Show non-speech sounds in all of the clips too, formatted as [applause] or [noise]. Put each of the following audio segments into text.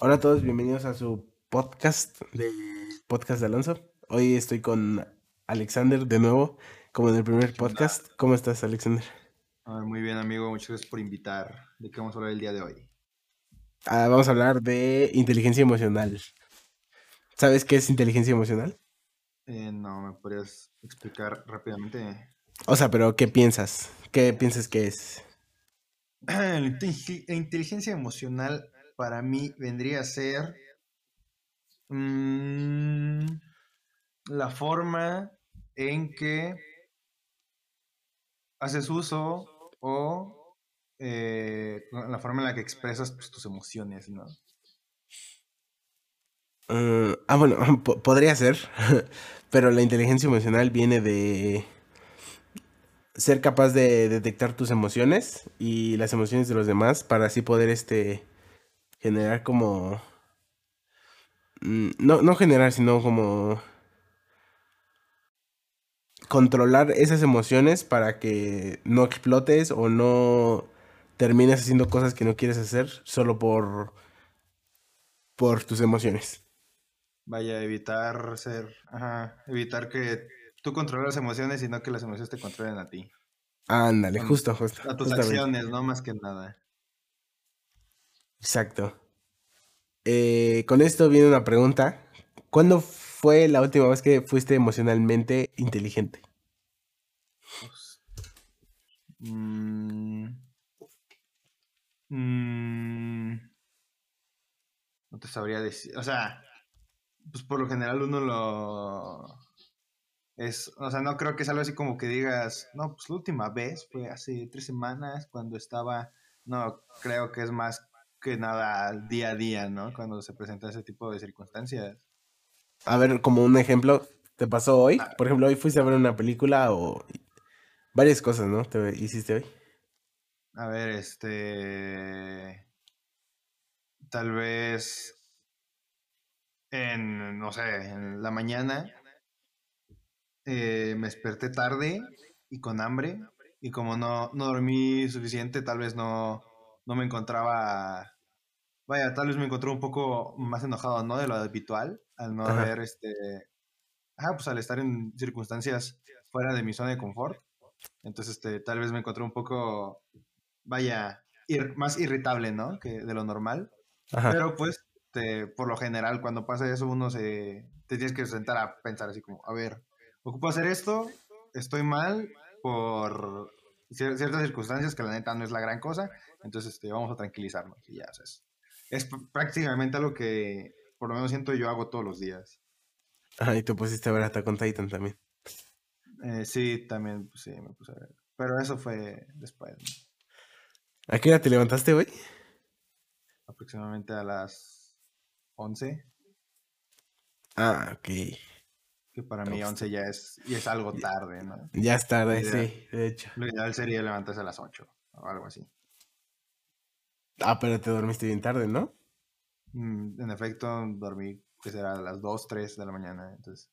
Hola a todos, bienvenidos a su podcast de Podcast de Alonso. Hoy estoy con Alexander de nuevo, como en el primer podcast. ¿Cómo estás, Alexander? Ah, muy bien, amigo. Muchas gracias por invitar. ¿De qué vamos a hablar el día de hoy? Ah, vamos a hablar de inteligencia emocional. ¿Sabes qué es inteligencia emocional? Eh, no, ¿me podrías explicar rápidamente? O sea, pero ¿qué piensas? ¿Qué piensas que es? [clears throat] La inteligencia emocional para mí vendría a ser mm, la forma en que haces uso o eh, la forma en la que expresas pues, tus emociones, ¿no? Uh, ah, bueno, [laughs] podría ser, [laughs] pero la inteligencia emocional viene de ser capaz de detectar tus emociones y las emociones de los demás para así poder este generar como mm, no, no generar, sino como controlar esas emociones para que no explotes o no termines haciendo cosas que no quieres hacer solo por por tus emociones. Vaya, evitar ser, ajá, evitar que tú controles las emociones y no que las emociones te controlen a ti. Ándale, justo, justo. A tus acciones, no más que nada. Exacto. Eh, con esto viene una pregunta. ¿Cuándo fue la última vez que fuiste emocionalmente inteligente? Mm, mm, no te sabría decir. O sea, pues por lo general uno lo es, o sea, no creo que es algo así como que digas, no, pues la última vez fue hace tres semanas cuando estaba, no, creo que es más que nada día a día, ¿no? Cuando se presenta ese tipo de circunstancias. A ver, como un ejemplo, ¿te pasó hoy? Ah. Por ejemplo, hoy fuiste a ver una película o varias cosas, ¿no? ¿Te hiciste hoy? A ver, este... Tal vez en, no sé, en la mañana eh, me desperté tarde y con hambre y como no, no dormí suficiente, tal vez no, no me encontraba, vaya, tal vez me encontré un poco más enojado, ¿no? De lo habitual, al no haber, este, ah, pues al estar en circunstancias fuera de mi zona de confort. Entonces, este, tal vez me encontré un poco, vaya, más irritable, ¿no? Que de lo normal. Pero pues este, por lo general, cuando pasa eso, uno se, te tienes que sentar a pensar así como, a ver, ocupo hacer esto, estoy mal por ciertas circunstancias que la neta no es la gran cosa, entonces este, vamos a tranquilizarnos y ya, es, es prácticamente algo que por lo menos siento yo hago todos los días. Ah, y te pusiste a ver hasta con Titan también. Eh, sí, también, pues, sí, me puse a ver. Pero eso fue después. ¿A qué hora te levantaste hoy? Aproximadamente a las 11. Ah, ok. Que para mí 11 ya es, y es algo tarde, ¿no? Ya es tarde, sí, de hecho. Lo ideal sería levantarse a las 8 o algo así. Ah, pero te dormiste bien tarde, ¿no? Mm, en efecto, dormí, que será a las 2, 3 de la mañana, entonces.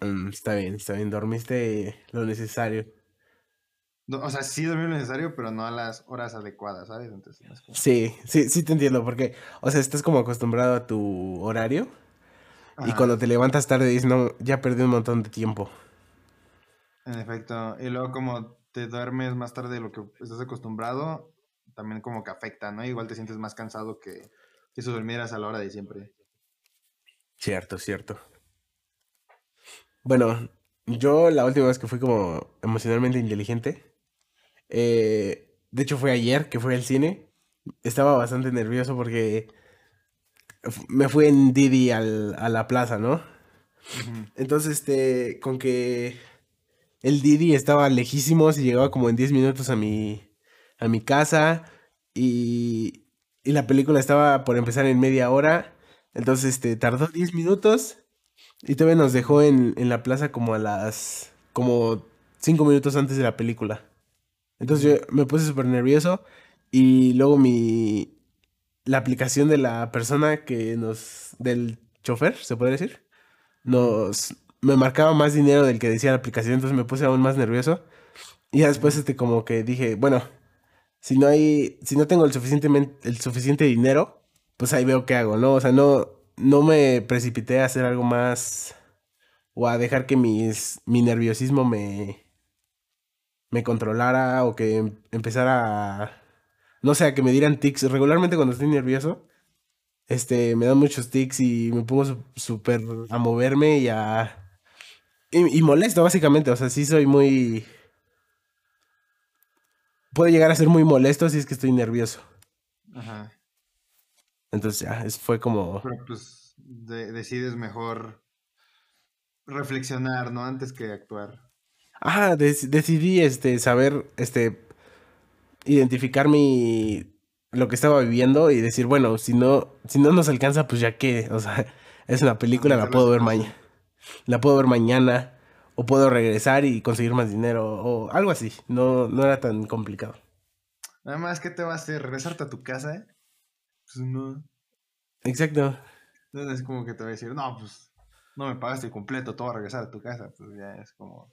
Mm, está bien, está bien, dormiste lo necesario o sea, sí dormir lo necesario, pero no a las horas adecuadas, ¿sabes? Entonces, Sí, sí, sí te entiendo, porque, o sea, estás como acostumbrado a tu horario y cuando te levantas tarde dices, no, ya perdí un montón de tiempo. En efecto, y luego como te duermes más tarde de lo que estás acostumbrado, también como que afecta, ¿no? Igual te sientes más cansado que, que si durmieras a la hora de siempre. Cierto, cierto. Bueno, yo la última vez que fui como emocionalmente inteligente eh, de hecho, fue ayer que fui al cine. Estaba bastante nervioso porque me fui en Didi a la plaza, ¿no? Entonces, este, con que el Didi estaba lejísimo, se llegaba como en 10 minutos a mi, a mi casa y, y la película estaba por empezar en media hora. Entonces, este, tardó 10 minutos y todavía nos dejó en, en la plaza como a las, como 5 minutos antes de la película. Entonces yo me puse súper nervioso y luego mi... La aplicación de la persona que nos... del chofer, se puede decir, nos... me marcaba más dinero del que decía la aplicación, entonces me puse aún más nervioso. Y ya después este como que dije, bueno, si no hay, si no tengo el suficiente, el suficiente dinero pues ahí veo qué hago, ¿no? O sea, no, no me precipité a hacer algo más o a dejar que mis, mi nerviosismo me, me controlara o que em- empezara a, no sé, a que me dieran tics. Regularmente cuando estoy nervioso, este, me dan muchos tics y me pongo súper a moverme y a... Y molesto, básicamente. O sea, sí soy muy... Puedo llegar a ser muy molesto si es que estoy nervioso. Ajá. Entonces ya, es- fue como... Pero pues de- decides mejor reflexionar, ¿no? Antes que actuar. Ah, dec- decidí este, saber, este, identificar mi, lo que estaba viviendo y decir, bueno, si no, si no nos alcanza, pues ya qué, o sea, [laughs] es una película, la puedo ver mañana, la puedo ver mañana, o puedo regresar y conseguir más dinero, o algo así, no, no era tan complicado. Nada más, ¿qué te va a hacer? ¿Regresarte a tu casa? Pues no. Exacto. No es como que te va a decir, no, pues no me pagaste completo, todo a regresar a tu casa. Pues ya es como,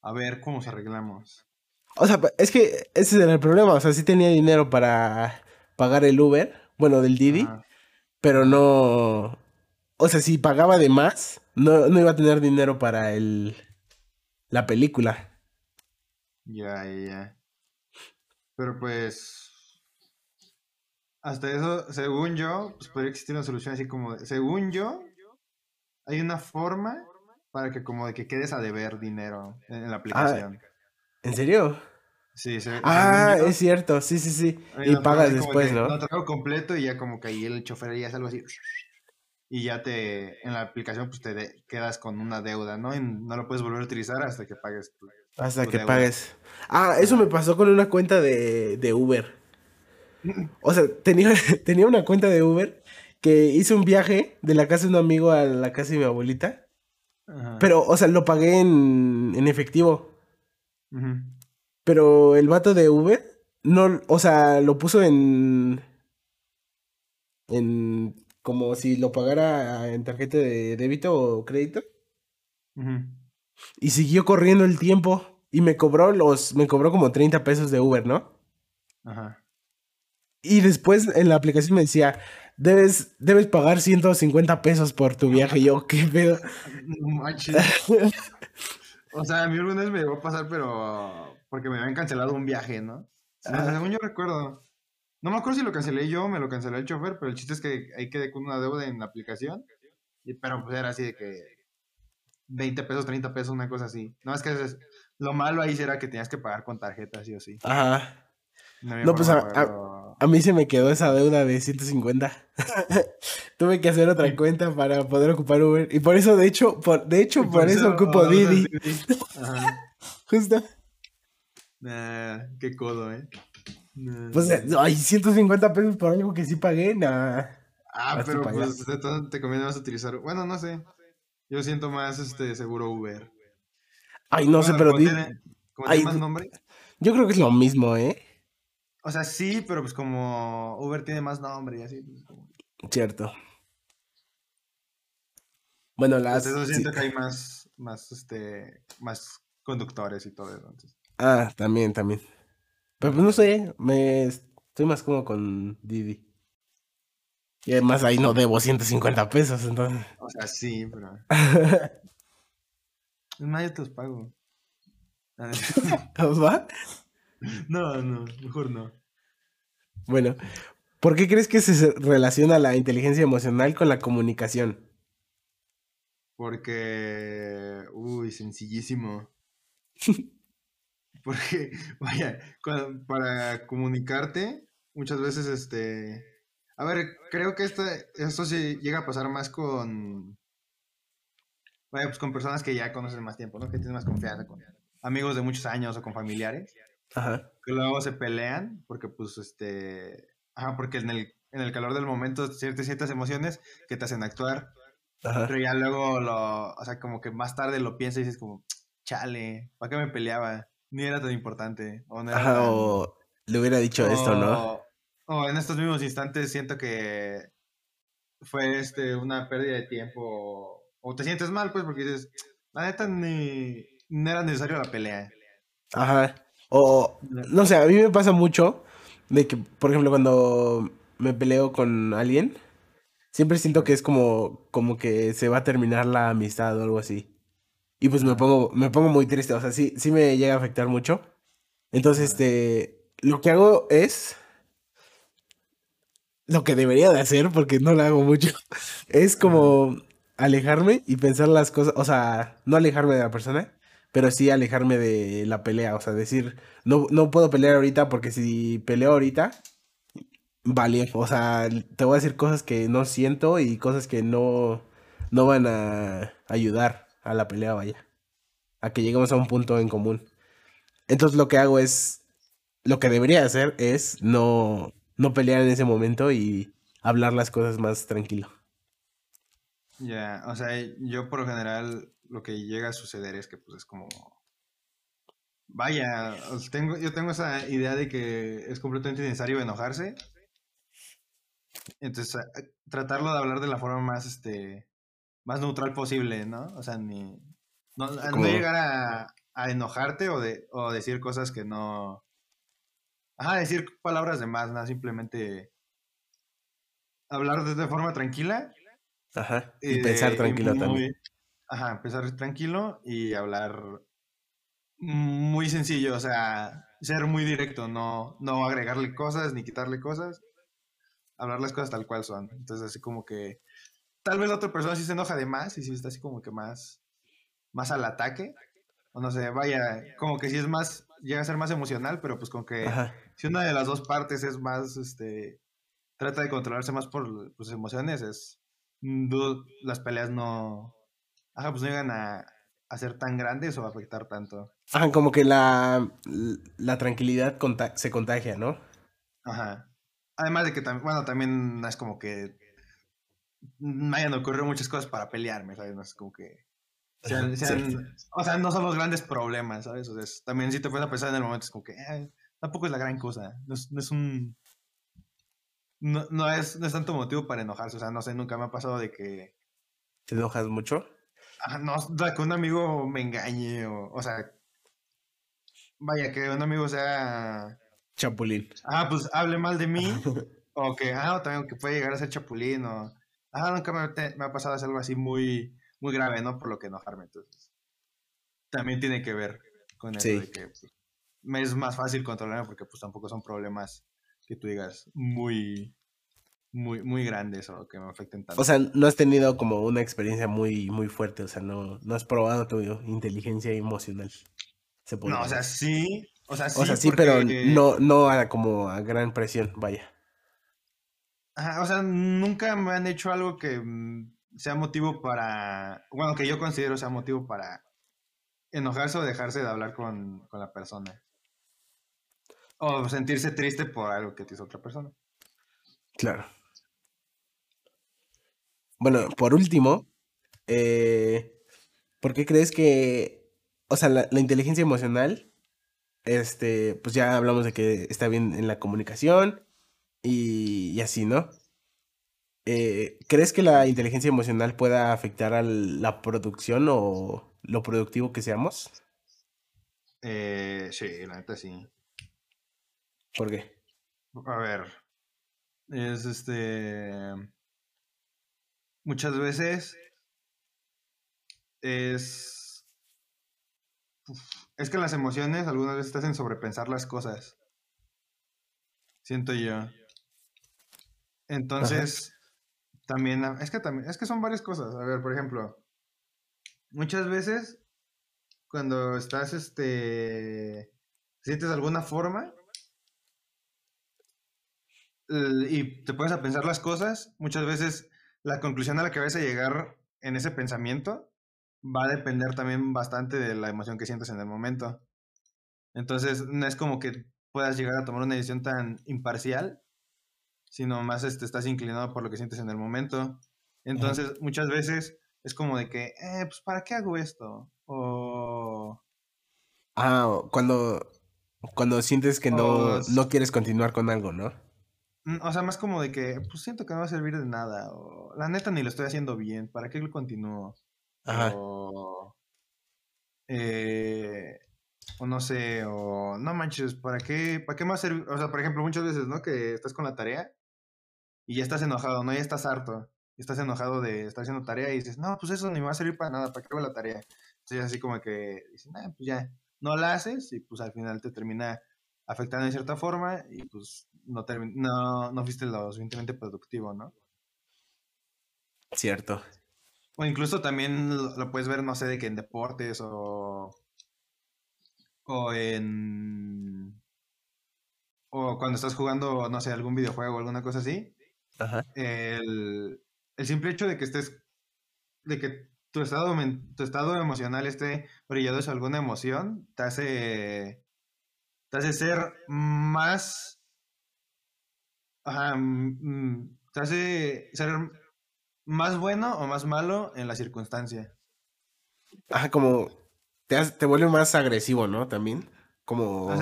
a ver, ¿cómo nos arreglamos? O sea, es que ese era el problema, o sea, sí tenía dinero para pagar el Uber, bueno, del Didi, Ajá. pero no, o sea, si pagaba de más, no, no iba a tener dinero para el, la película. Ya, ya, ya. Pero pues, hasta eso, según yo, pues podría existir una solución así como, de- según yo, hay una forma para que como de que quedes a deber dinero en, en la aplicación. ¿En serio? Sí, se- Ah, es cierto, sí, sí, sí. Y pagas después, de, ¿no? No, completo y ya como que ahí el chofer ya es algo así. Y ya te, en la aplicación, pues te de- quedas con una deuda, ¿no? Y no lo puedes volver a utilizar hasta que pagues tu, Hasta tu que deuda. pagues. Ah, eso me pasó con una cuenta de, de Uber. O sea, tenía, [laughs] tenía una cuenta de Uber que hice un viaje de la casa de un amigo a la casa de mi abuelita. Ajá. Pero, o sea, lo pagué en, en efectivo. Pero el vato de Uber, no, o sea, lo puso en. En. Como si lo pagara en tarjeta de débito o crédito. Y siguió corriendo el tiempo. Y me cobró los. Me cobró como 30 pesos de Uber, ¿no? Ajá. Y después en la aplicación me decía. Debes, debes pagar 150 pesos por tu viaje. Y yo, ¿qué pedo? No manches. [laughs] O sea, a mí alguna vez me llegó a pasar, pero porque me habían cancelado un viaje, ¿no? Ajá. según yo recuerdo. No me acuerdo si lo cancelé yo me lo canceló el chofer, pero el chiste es que ahí quedé con una deuda en la aplicación. Y, pero pues era así de que 20 pesos, 30 pesos, una cosa así. No, es que es- lo malo ahí era que tenías que pagar con tarjeta, sí o sí. Ajá. No, pues, a- mí se me quedó esa deuda de 150. [laughs] Tuve que hacer otra cuenta para poder ocupar Uber. Y por eso, de hecho, por, de hecho, por, eso ocupo Didi. Didi. Ajá. [laughs] Justo. Nah, qué codo, eh. Nah. Pues, eh, ay, 150 pesos por algo que sí pagué, nah. Ah, pero pues allá. entonces te conviene más utilizar. Bueno, no sé. Yo siento más este seguro Uber. Ay, no sé, pero tiene, ay, tiene más nombre. yo creo que es lo mismo, ¿eh? O sea, sí, pero pues como Uber tiene más nombre y así. Pues, como- Cierto. Bueno, las... eso sí. siento que hay más, más, este, más conductores y todo eso. entonces. Ah, también, también. Pero pues no sé, me estoy más cómodo con Didi. Y además ahí no debo 150 pesos, entonces. O sea, sí, pero. [laughs] Es más, yo te los pago. [laughs] ¿Va? [laughs] No, no, mejor no. Bueno, ¿por qué crees que se relaciona la inteligencia emocional con la comunicación? Porque, uy, sencillísimo. [laughs] Porque, vaya, cuando- para comunicarte, muchas veces, este... A ver, creo que esta, esto sí llega a pasar más con... Vaya, pues con personas que ya conocen más tiempo, ¿no? Que tienen más confianza, con amigos de muchos años o con familiares, Ajá. que luego se pelean porque, pues, este... Ajá, porque en el, en el calor del momento sientes ciertas emociones que te hacen actuar. Ajá. Pero ya luego lo, o sea, como que más tarde lo piensas y dices como, chale, ¿para qué me peleaba? Ni era tan importante. O no era Ajá, tan- o le hubiera dicho esto, ¿no? o- o en estos mismos instantes siento que fue este una pérdida de tiempo. O te sientes mal, pues, porque dices, la neta ni, no era necesario la pelea. Ajá. O, no sé, a mí me pasa mucho de que, por ejemplo, cuando me peleo con alguien, siempre siento que es como, como que se va a terminar la amistad o algo así. Y pues me pongo, me pongo muy triste, o sea, sí, sí me llega a afectar mucho. Entonces, este, lo que hago es lo que debería de hacer, porque no lo hago mucho, [laughs] es como alejarme y pensar las cosas, o sea, no alejarme de la persona, pero sí alejarme de la pelea, o sea, decir, no, no puedo pelear ahorita porque si peleo ahorita, vale, o sea, te voy a decir cosas que no siento y cosas que no, no van a ayudar a la pelea, vaya, a que lleguemos a un punto en común. Entonces lo que hago es, lo que debería hacer es no, no pelear en ese momento y hablar las cosas más tranquilo. Ya, o sea, yo por lo general lo que llega a suceder es que pues es como... Vaya, tengo, yo tengo esa idea de que es completamente necesario enojarse. Entonces, tratarlo de hablar de la forma más, este, más neutral posible, ¿no? O sea, ni... No, no llegar a, a, enojarte o, de, o decir cosas que no... Ajá, decir palabras de más, nada, simplemente hablar de, de forma tranquila Ajá. Y pensar tranquilo también. Ajá, pensar tranquilo y hablar muy sencillo, o sea, ser muy directo, no, no agregarle cosas ni quitarle cosas, hablar las cosas tal cual son. Entonces, así como que tal vez la otra persona sí se enoja de más y sí está así como que más, más al ataque. O no sé, vaya, como que sí es más, llega a ser más emocional, pero pues como que si una de las dos partes es más, este, trata de controlarse más por sus emociones, es Mm, las peleas no. Ajá, pues no llegan a, ser tan grandes o a afectar tanto. Ajá, como que la, la tranquilidad se contagia, ¿no? Ajá. Además de que también, bueno, también es como que hayan ocurrido muchas cosas para pelearme, ¿sabes? No es como que. [laughs] o sea, no son los grandes problemas, ¿sabes? O sea, también si te puedes a pensar en el momento, es como que tampoco es la gran cosa. no es un no, no, es, no es tanto motivo para enojarse. O sea, no sé, nunca me ha pasado de que. ¿Te enojas mucho? Ah, no, que un amigo me engañe o, o sea, vaya, que un amigo sea... Chapulín. Ah, pues hable mal de mí [laughs] o que, ah, también que puede llegar a ser chapulín o... Ah, nunca me, me ha pasado algo así muy, muy grave, ¿no? Por lo que enojarme, entonces. También tiene que ver con eso de que pues, me es más fácil controlarme porque pues tampoco son problemas que tú digas muy, muy, muy grandes o que me afecten tanto. O sea, no has tenido como una experiencia muy, muy fuerte, o sea, no, no has probado tu inteligencia emocional. no, o sea, sí, o sea, sí. O sea, sí, pero no, no a, como a gran presión, vaya. O sea, nunca me han hecho algo que mm, sea motivo para, bueno, que yo considero sea motivo para enojarse o dejarse de hablar con, con la persona. O sentirse triste por algo que te hizo otra persona. Claro. Bueno, por último, eh, ¿por qué crees que, o sea, la, inteligencia emocional, este, pues ya hablamos de que está bien en la comunicación y, así, ¿no? Eh, ¿Crees que la inteligencia emocional pueda afectar a la producción o lo productivo que seamos? Eh, sí, la neta sí. ¿Por qué? A ver, es este... Muchas veces es... Es que las emociones algunas veces te hacen sobrepensar las cosas. Siento yo. Entonces, también, es que también, es que son varias cosas. A ver, por ejemplo, muchas veces cuando estás, este, sientes alguna forma, y te pones a pensar las cosas, muchas veces la conclusión a la que vas a llegar en ese pensamiento va a depender también bastante de la emoción que sientes en el momento. Entonces, no es como que puedas llegar a tomar una decisión tan imparcial, sino más este, estás inclinado por lo que sientes en el momento. Entonces, muchas veces es como de que, eh, pues, ¿para qué hago esto? O... Ah, cuando, cuando sientes que no, no quieres continuar con algo, ¿no? Mm, o sea, más como de que, pues siento que no va a servir de nada. O la neta ni lo estoy haciendo bien. ¿Para qué lo continúo? Ajá. O, eh, o no sé, o no manches, ¿para qué, para qué más servir? O sea, por ejemplo, muchas veces, ¿no? Que estás con la tarea y ya estás enojado, ¿no? Ya estás harto. Estás enojado de estar haciendo tarea y dices, no, pues eso ni me va a servir para nada, ¿para qué hago la tarea? Entonces así como que dices, nah, pues ya, no la haces y pues al final te termina afectando de cierta forma y pues no, no, no fuiste lo suficientemente productivo, ¿no? Cierto. O incluso también lo, puedes ver, no sé, de que en deportes o, o en... O cuando estás jugando, no sé, algún videojuego o alguna cosa así. Ajá. El, el simple hecho de que estés, de que tu estado, tu estado emocional esté brillado de alguna emoción, te hace, te hace ser más, ajá, mm, te hace ser más bueno o más malo en la circunstancia. Ajá, como te, te vuelve más agresivo, ¿no? También, como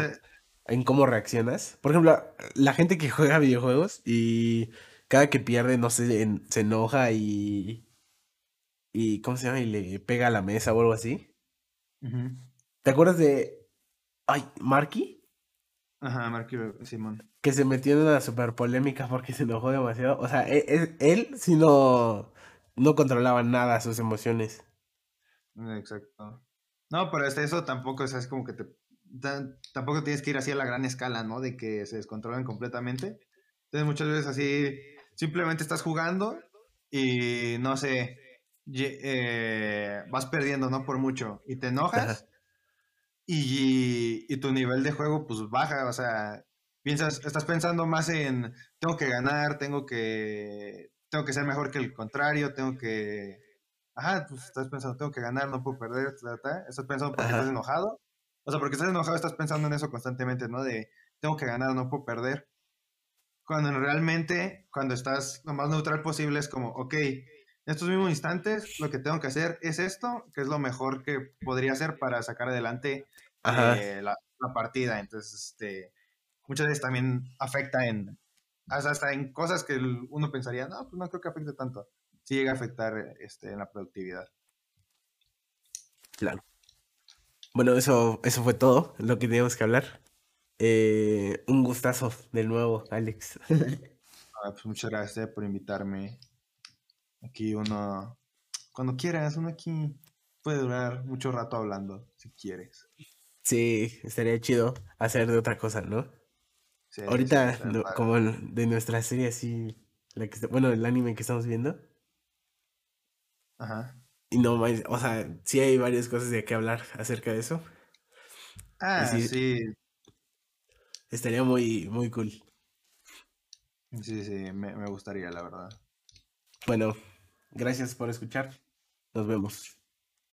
en cómo reaccionas. Por ejemplo, la gente que juega videojuegos y cada que pierde, no sé, se enoja y y ¿cómo se llama? Y le pega a la mesa o algo así. ¿Te acuerdas de ay, Marky? Ajá, Marky Simón. Que se metió en una super polémica porque se enojó demasiado. O sea, e, e, él, sí no, no controlaba nada sus emociones. Exacto. No, pero hasta eso tampoco es como que te tampoco tienes que ir así a la gran escala, ¿no? De que se descontrolen completamente. Entonces muchas veces así simplemente estás jugando y no sé, eh, vas perdiendo, ¿no? Por mucho. Y te enojas. Y, tu nivel de juego, pues baja. O sea, piensas, estás pensando más en tengo que ganar, tengo que. Tengo que ser mejor que el contrario, tengo que. Ajá, pues estás pensando, tengo que ganar, no puedo perder, Estás pensando porque estás enojado. O sea, porque estás enojado, estás pensando en eso constantemente, ¿no? De tengo que ganar, no puedo perder. Cuando realmente, cuando estás lo más neutral posible, es como, ok, en estos mismos instantes lo que tengo que hacer es esto, que es lo mejor que podría hacer para sacar adelante eh, la, partida. Entonces, este, muchas veces también afecta en, hasta en cosas que uno pensaría, no, pues no creo que afecte tanto. Sí llega a afectar este, en la productividad. Claro. Bueno, eso, eso fue todo lo que teníamos que hablar. Eh, un gustazo de nuevo, Alex. [laughs] Ah, pues muchas gracias por invitarme. Aquí uno, cuando quieras, uno aquí puede durar mucho rato hablando, si quieres. Sí, estaría chido hacer de otra cosa, ¿no? Sí, Ahorita, como de nuestra serie así, la que, bueno, el anime que estamos viendo. Ajá. Y no, o sea, sí hay varias cosas de qué hablar acerca de eso. Ah, sí, Estaría muy, muy cool. Sí, sí, me gustaría, la verdad. Bueno, gracias por escuchar. Nos vemos.